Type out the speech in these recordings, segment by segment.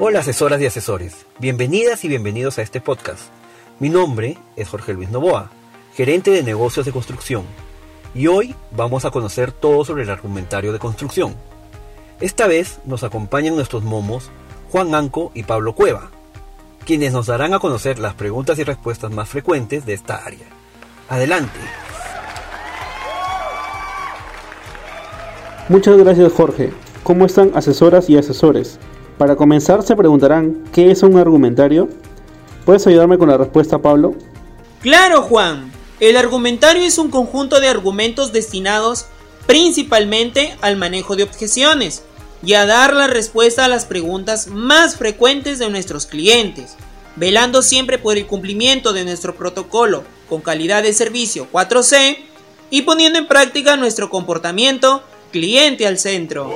Hola asesoras y asesores, bienvenidas y bienvenidos a este podcast. Mi nombre es Jorge Luis Novoa, gerente de negocios de construcción, y hoy vamos a conocer todo sobre el argumentario de construcción. Esta vez nos acompañan nuestros momos Juan Anco y Pablo Cueva, quienes nos darán a conocer las preguntas y respuestas más frecuentes de esta área. Adelante. Muchas gracias Jorge. ¿Cómo están asesoras y asesores? Para comenzar se preguntarán, ¿qué es un argumentario? ¿Puedes ayudarme con la respuesta, Pablo? Claro, Juan. El argumentario es un conjunto de argumentos destinados principalmente al manejo de objeciones y a dar la respuesta a las preguntas más frecuentes de nuestros clientes, velando siempre por el cumplimiento de nuestro protocolo con calidad de servicio 4C y poniendo en práctica nuestro comportamiento cliente al centro.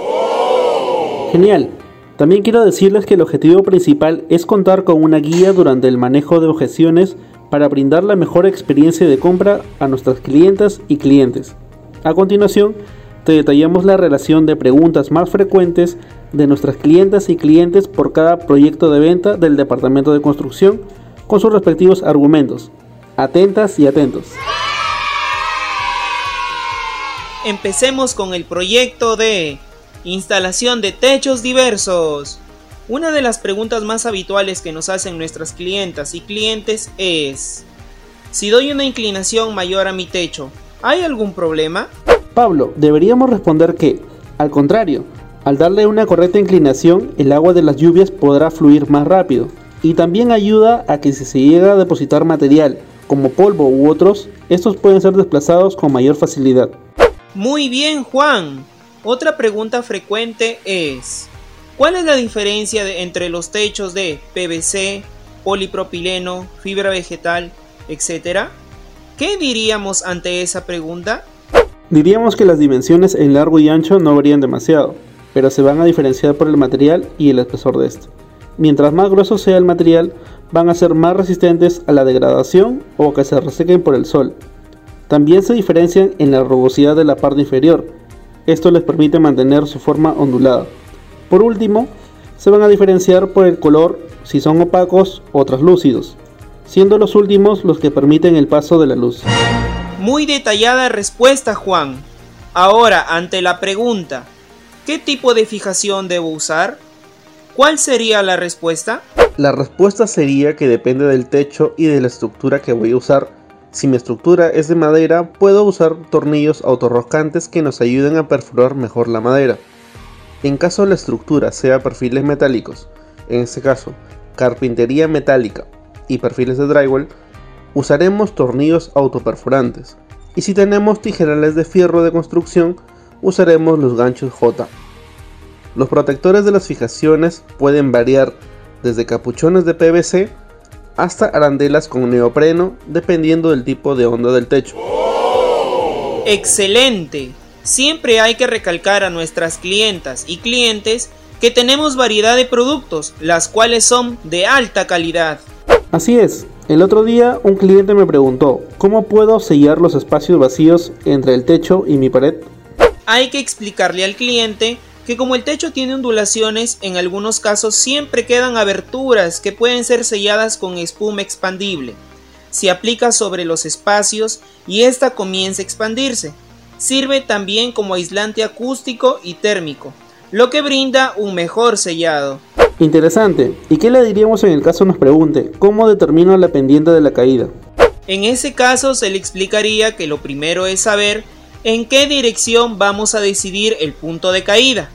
Genial. También quiero decirles que el objetivo principal es contar con una guía durante el manejo de objeciones para brindar la mejor experiencia de compra a nuestras clientas y clientes. A continuación, te detallamos la relación de preguntas más frecuentes de nuestras clientas y clientes por cada proyecto de venta del departamento de construcción con sus respectivos argumentos. Atentas y atentos. Empecemos con el proyecto de Instalación de techos diversos. Una de las preguntas más habituales que nos hacen nuestras clientas y clientes es, si doy una inclinación mayor a mi techo, ¿hay algún problema? Pablo, deberíamos responder que, al contrario, al darle una correcta inclinación, el agua de las lluvias podrá fluir más rápido. Y también ayuda a que si se llega a depositar material, como polvo u otros, estos pueden ser desplazados con mayor facilidad. Muy bien, Juan. Otra pregunta frecuente es, ¿cuál es la diferencia entre los techos de PVC, polipropileno, fibra vegetal, etcétera? ¿Qué diríamos ante esa pregunta? Diríamos que las dimensiones en largo y ancho no varían demasiado, pero se van a diferenciar por el material y el espesor de este. Mientras más grueso sea el material, van a ser más resistentes a la degradación o que se resequen por el sol. También se diferencian en la rugosidad de la parte inferior, esto les permite mantener su forma ondulada. Por último, se van a diferenciar por el color si son opacos o translúcidos, siendo los últimos los que permiten el paso de la luz. Muy detallada respuesta, Juan. Ahora, ante la pregunta, ¿qué tipo de fijación debo usar? ¿Cuál sería la respuesta? La respuesta sería que depende del techo y de la estructura que voy a usar si mi estructura es de madera, puedo usar tornillos autorroscantes que nos ayuden a perforar mejor la madera. En caso la estructura sea perfiles metálicos, en este caso carpintería metálica y perfiles de drywall, usaremos tornillos autoperforantes. Y si tenemos tijerales de fierro de construcción, usaremos los ganchos J. Los protectores de las fijaciones pueden variar desde capuchones de PVC hasta arandelas con neopreno dependiendo del tipo de onda del techo. Excelente. Siempre hay que recalcar a nuestras clientas y clientes que tenemos variedad de productos, las cuales son de alta calidad. Así es. El otro día un cliente me preguntó, ¿cómo puedo sellar los espacios vacíos entre el techo y mi pared? Hay que explicarle al cliente que como el techo tiene ondulaciones, en algunos casos siempre quedan aberturas que pueden ser selladas con espuma expandible. Se aplica sobre los espacios y ésta comienza a expandirse. Sirve también como aislante acústico y térmico, lo que brinda un mejor sellado. Interesante. ¿Y qué le diríamos en el caso nos pregunte, ¿cómo determino la pendiente de la caída? En ese caso se le explicaría que lo primero es saber en qué dirección vamos a decidir el punto de caída.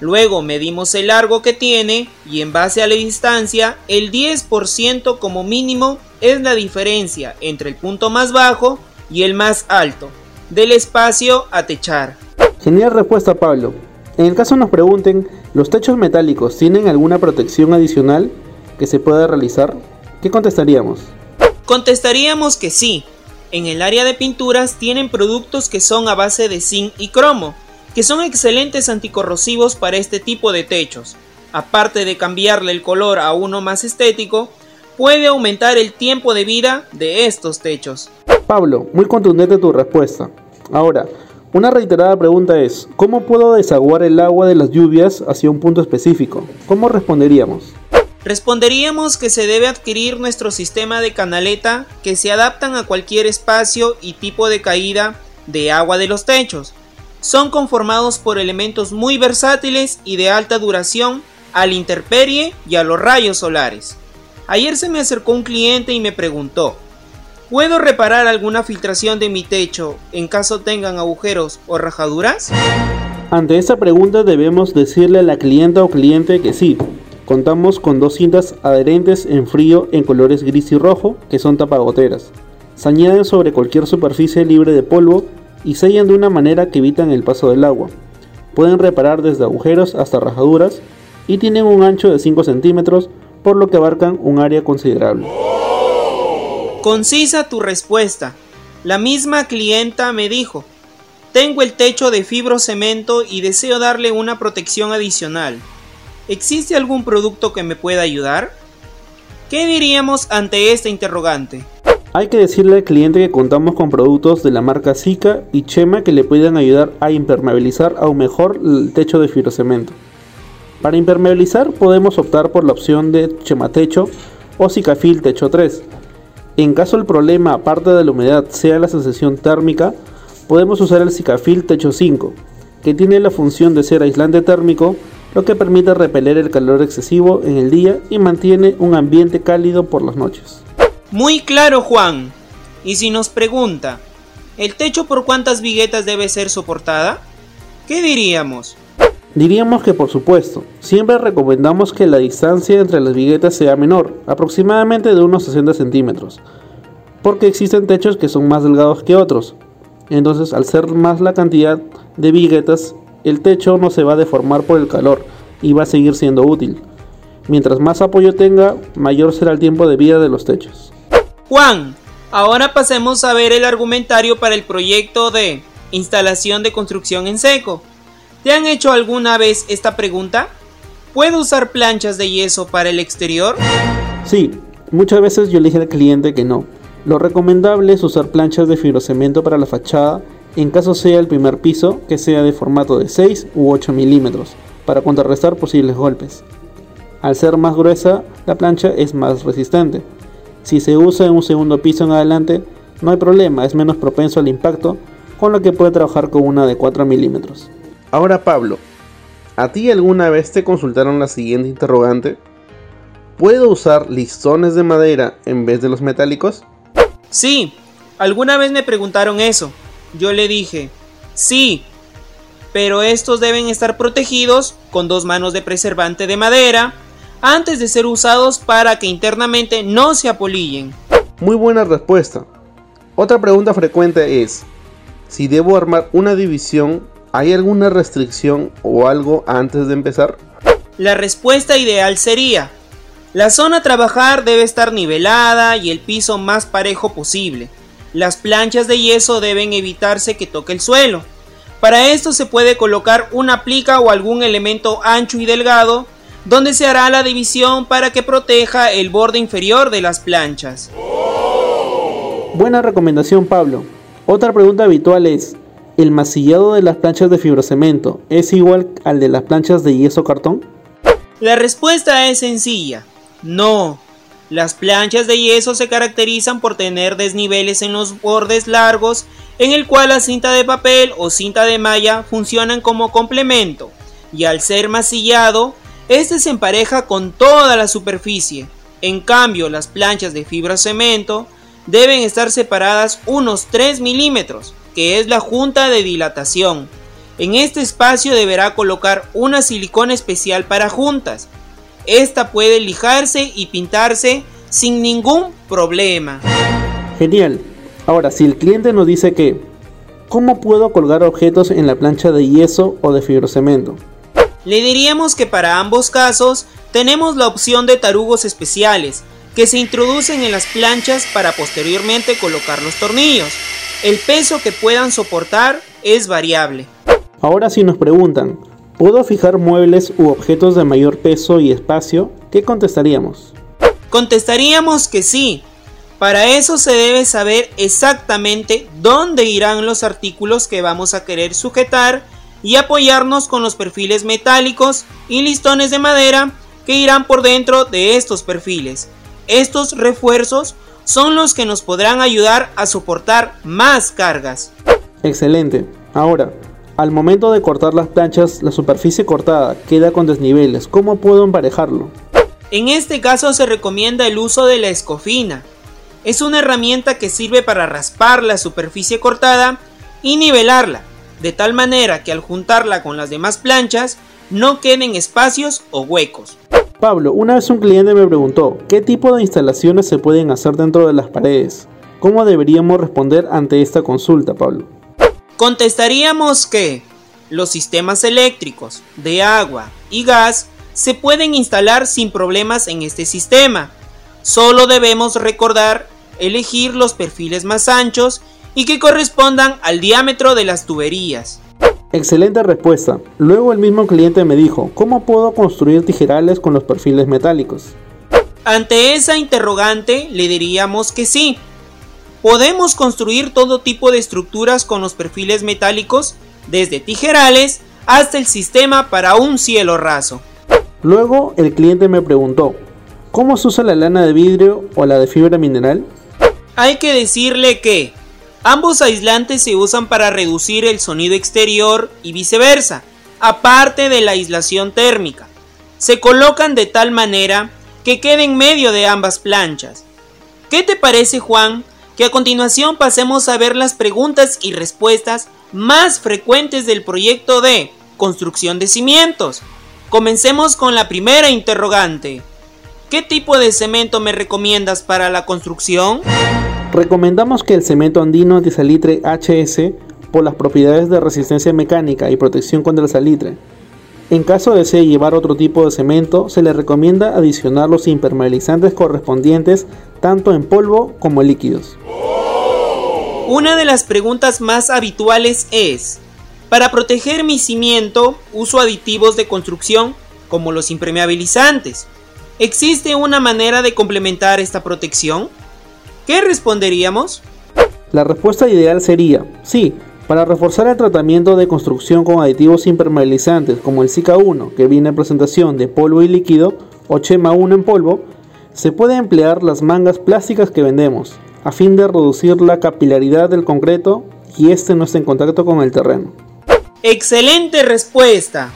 Luego medimos el largo que tiene y en base a la distancia, el 10% como mínimo es la diferencia entre el punto más bajo y el más alto del espacio a techar. Genial respuesta Pablo. En el caso nos pregunten, ¿los techos metálicos tienen alguna protección adicional que se pueda realizar? ¿Qué contestaríamos? Contestaríamos que sí, en el área de pinturas tienen productos que son a base de zinc y cromo, que son excelentes anticorrosivos para este tipo de techos. Aparte de cambiarle el color a uno más estético, puede aumentar el tiempo de vida de estos techos. Pablo, muy contundente tu respuesta. Ahora, una reiterada pregunta es, ¿cómo puedo desaguar el agua de las lluvias hacia un punto específico? ¿Cómo responderíamos? Responderíamos que se debe adquirir nuestro sistema de canaleta que se adaptan a cualquier espacio y tipo de caída de agua de los techos. Son conformados por elementos muy versátiles y de alta duración a la intemperie y a los rayos solares. Ayer se me acercó un cliente y me preguntó, ¿puedo reparar alguna filtración de mi techo en caso tengan agujeros o rajaduras? Ante esta pregunta debemos decirle a la clienta o cliente que sí, Contamos con dos cintas adherentes en frío en colores gris y rojo que son tapagoteras. Se añaden sobre cualquier superficie libre de polvo y sellan de una manera que evitan el paso del agua. Pueden reparar desde agujeros hasta rajaduras y tienen un ancho de 5 centímetros por lo que abarcan un área considerable. Concisa tu respuesta. La misma clienta me dijo, tengo el techo de fibrocemento y deseo darle una protección adicional. ¿Existe algún producto que me pueda ayudar? ¿Qué diríamos ante esta interrogante? Hay que decirle al cliente que contamos con productos de la marca Zika y Chema que le pueden ayudar a impermeabilizar aún mejor el techo de fibrocemento. Para impermeabilizar podemos optar por la opción de Chema Techo o Zicafil Techo 3. En caso el problema aparte de la humedad sea la sensación térmica, podemos usar el Zicafil Techo 5, que tiene la función de ser aislante térmico lo que permite repeler el calor excesivo en el día y mantiene un ambiente cálido por las noches. Muy claro, Juan. Y si nos pregunta, ¿el techo por cuántas viguetas debe ser soportada? ¿Qué diríamos? Diríamos que por supuesto, siempre recomendamos que la distancia entre las viguetas sea menor, aproximadamente de unos 60 centímetros, porque existen techos que son más delgados que otros. Entonces, al ser más la cantidad de viguetas, el techo no se va a deformar por el calor y va a seguir siendo útil. Mientras más apoyo tenga, mayor será el tiempo de vida de los techos. Juan, ahora pasemos a ver el argumentario para el proyecto de instalación de construcción en seco. ¿Te han hecho alguna vez esta pregunta? ¿Puedo usar planchas de yeso para el exterior? Sí, muchas veces yo le dije al cliente que no. Lo recomendable es usar planchas de fibrocemento para la fachada en caso sea el primer piso que sea de formato de 6 u 8 milímetros, para contrarrestar posibles golpes. Al ser más gruesa, la plancha es más resistente. Si se usa en un segundo piso en adelante, no hay problema, es menos propenso al impacto, con lo que puede trabajar con una de 4 milímetros. Ahora Pablo, ¿a ti alguna vez te consultaron la siguiente interrogante? ¿Puedo usar listones de madera en vez de los metálicos? Sí, alguna vez me preguntaron eso. Yo le dije, sí, pero estos deben estar protegidos con dos manos de preservante de madera antes de ser usados para que internamente no se apolillen. Muy buena respuesta. Otra pregunta frecuente es, si debo armar una división, ¿hay alguna restricción o algo antes de empezar? La respuesta ideal sería, la zona a trabajar debe estar nivelada y el piso más parejo posible. Las planchas de yeso deben evitarse que toque el suelo. Para esto se puede colocar una plica o algún elemento ancho y delgado donde se hará la división para que proteja el borde inferior de las planchas. Buena recomendación Pablo. Otra pregunta habitual es, ¿el masillado de las planchas de fibrocemento es igual al de las planchas de yeso cartón? La respuesta es sencilla, no. Las planchas de yeso se caracterizan por tener desniveles en los bordes largos, en el cual la cinta de papel o cinta de malla funcionan como complemento, y al ser masillado, este se empareja con toda la superficie. En cambio, las planchas de fibra cemento deben estar separadas unos 3 milímetros, que es la junta de dilatación. En este espacio deberá colocar una silicona especial para juntas, esta puede lijarse y pintarse sin ningún problema. Genial. Ahora, si el cliente nos dice que, ¿cómo puedo colgar objetos en la plancha de yeso o de fibrocemento? Le diríamos que para ambos casos tenemos la opción de tarugos especiales que se introducen en las planchas para posteriormente colocar los tornillos. El peso que puedan soportar es variable. Ahora si nos preguntan, ¿Puedo fijar muebles u objetos de mayor peso y espacio? ¿Qué contestaríamos? Contestaríamos que sí. Para eso se debe saber exactamente dónde irán los artículos que vamos a querer sujetar y apoyarnos con los perfiles metálicos y listones de madera que irán por dentro de estos perfiles. Estos refuerzos son los que nos podrán ayudar a soportar más cargas. Excelente. Ahora, al momento de cortar las planchas, la superficie cortada queda con desniveles. ¿Cómo puedo emparejarlo? En este caso se recomienda el uso de la escofina. Es una herramienta que sirve para raspar la superficie cortada y nivelarla, de tal manera que al juntarla con las demás planchas no queden espacios o huecos. Pablo, una vez un cliente me preguntó, ¿qué tipo de instalaciones se pueden hacer dentro de las paredes? ¿Cómo deberíamos responder ante esta consulta, Pablo? Contestaríamos que los sistemas eléctricos, de agua y gas se pueden instalar sin problemas en este sistema. Solo debemos recordar elegir los perfiles más anchos y que correspondan al diámetro de las tuberías. Excelente respuesta. Luego el mismo cliente me dijo, ¿cómo puedo construir tijerales con los perfiles metálicos? Ante esa interrogante le diríamos que sí. Podemos construir todo tipo de estructuras con los perfiles metálicos, desde tijerales hasta el sistema para un cielo raso. Luego el cliente me preguntó, ¿cómo se usa la lana de vidrio o la de fibra mineral? Hay que decirle que ambos aislantes se usan para reducir el sonido exterior y viceversa, aparte de la aislación térmica. Se colocan de tal manera que quede en medio de ambas planchas. ¿Qué te parece Juan? Que a continuación pasemos a ver las preguntas y respuestas más frecuentes del proyecto de construcción de cimientos. Comencemos con la primera interrogante. ¿Qué tipo de cemento me recomiendas para la construcción? Recomendamos que el cemento andino de salitre HS por las propiedades de resistencia mecánica y protección contra el salitre. En caso desee llevar otro tipo de cemento, se le recomienda adicionar los impermeabilizantes correspondientes tanto en polvo como en líquidos. Una de las preguntas más habituales es, para proteger mi cimiento, uso aditivos de construcción como los impermeabilizantes. ¿Existe una manera de complementar esta protección? ¿Qué responderíamos? La respuesta ideal sería, sí, para reforzar el tratamiento de construcción con aditivos impermeabilizantes como el Zika 1, que viene en presentación de polvo y líquido, o Chema 1 en polvo, se puede emplear las mangas plásticas que vendemos, a fin de reducir la capilaridad del concreto y este no esté en contacto con el terreno. Excelente respuesta.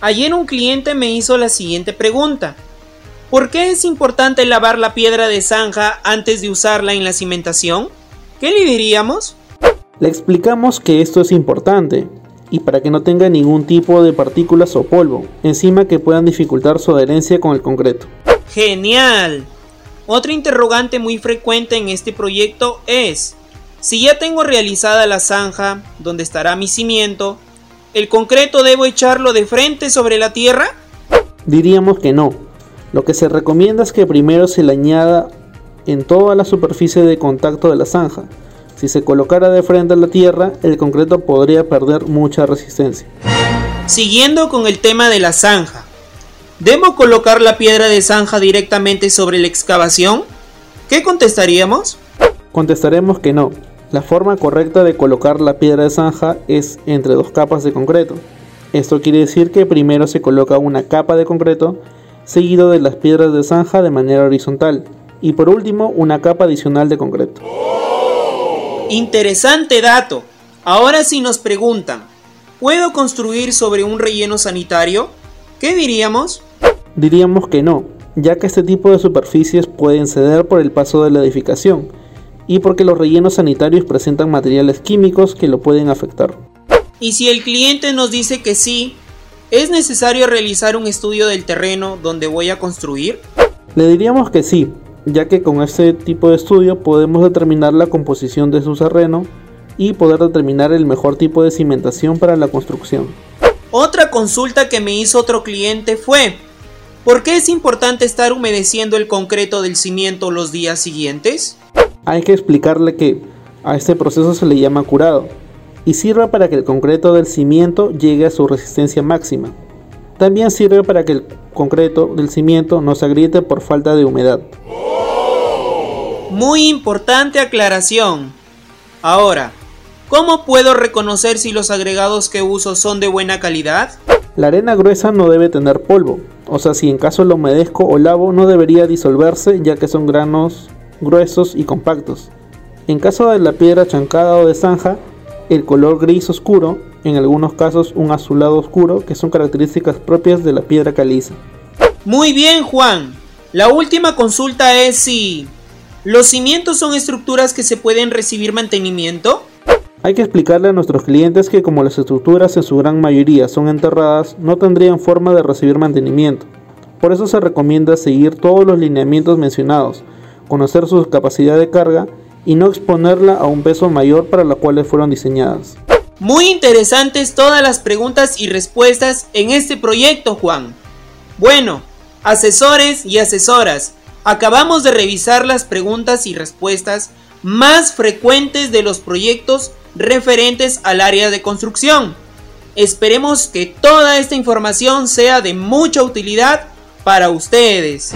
Ayer un cliente me hizo la siguiente pregunta. ¿Por qué es importante lavar la piedra de zanja antes de usarla en la cimentación? ¿Qué le diríamos? Le explicamos que esto es importante y para que no tenga ningún tipo de partículas o polvo encima que puedan dificultar su adherencia con el concreto. Genial. Otra interrogante muy frecuente en este proyecto es, si ya tengo realizada la zanja donde estará mi cimiento, ¿El concreto debo echarlo de frente sobre la tierra? Diríamos que no. Lo que se recomienda es que primero se le añada en toda la superficie de contacto de la zanja. Si se colocara de frente a la tierra, el concreto podría perder mucha resistencia. Siguiendo con el tema de la zanja, ¿debo colocar la piedra de zanja directamente sobre la excavación? ¿Qué contestaríamos? Contestaremos que no. La forma correcta de colocar la piedra de zanja es entre dos capas de concreto. Esto quiere decir que primero se coloca una capa de concreto seguido de las piedras de zanja de manera horizontal y por último una capa adicional de concreto. Interesante dato. Ahora si nos preguntan, ¿puedo construir sobre un relleno sanitario? ¿Qué diríamos? Diríamos que no, ya que este tipo de superficies pueden ceder por el paso de la edificación y porque los rellenos sanitarios presentan materiales químicos que lo pueden afectar. Y si el cliente nos dice que sí, ¿es necesario realizar un estudio del terreno donde voy a construir? Le diríamos que sí, ya que con este tipo de estudio podemos determinar la composición de su terreno y poder determinar el mejor tipo de cimentación para la construcción. Otra consulta que me hizo otro cliente fue, ¿por qué es importante estar humedeciendo el concreto del cimiento los días siguientes? Hay que explicarle que a este proceso se le llama curado y sirve para que el concreto del cimiento llegue a su resistencia máxima. También sirve para que el concreto del cimiento no se agriete por falta de humedad. Muy importante aclaración. Ahora, ¿cómo puedo reconocer si los agregados que uso son de buena calidad? La arena gruesa no debe tener polvo, O sea, si en caso lo humedezco o lavo no debería disolverse ya que son granos gruesos y compactos. En caso de la piedra chancada o de zanja, el color gris oscuro, en algunos casos un azulado oscuro, que son características propias de la piedra caliza. Muy bien, Juan. La última consulta es si los cimientos son estructuras que se pueden recibir mantenimiento. Hay que explicarle a nuestros clientes que como las estructuras en su gran mayoría son enterradas, no tendrían forma de recibir mantenimiento. Por eso se recomienda seguir todos los lineamientos mencionados, conocer su capacidad de carga y no exponerla a un peso mayor para la cual fueron diseñadas. Muy interesantes todas las preguntas y respuestas en este proyecto, Juan. Bueno, asesores y asesoras, acabamos de revisar las preguntas y respuestas más frecuentes de los proyectos referentes al área de construcción. Esperemos que toda esta información sea de mucha utilidad para ustedes.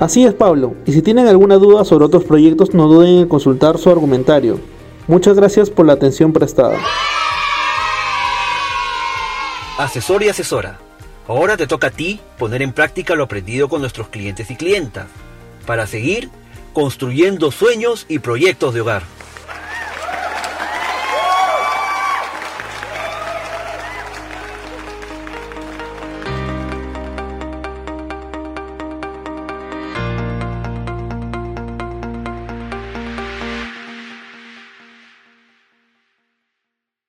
Así es Pablo, y si tienen alguna duda sobre otros proyectos no duden en consultar su argumentario. Muchas gracias por la atención prestada. Asesor y asesora, ahora te toca a ti poner en práctica lo aprendido con nuestros clientes y clientas para seguir construyendo sueños y proyectos de hogar.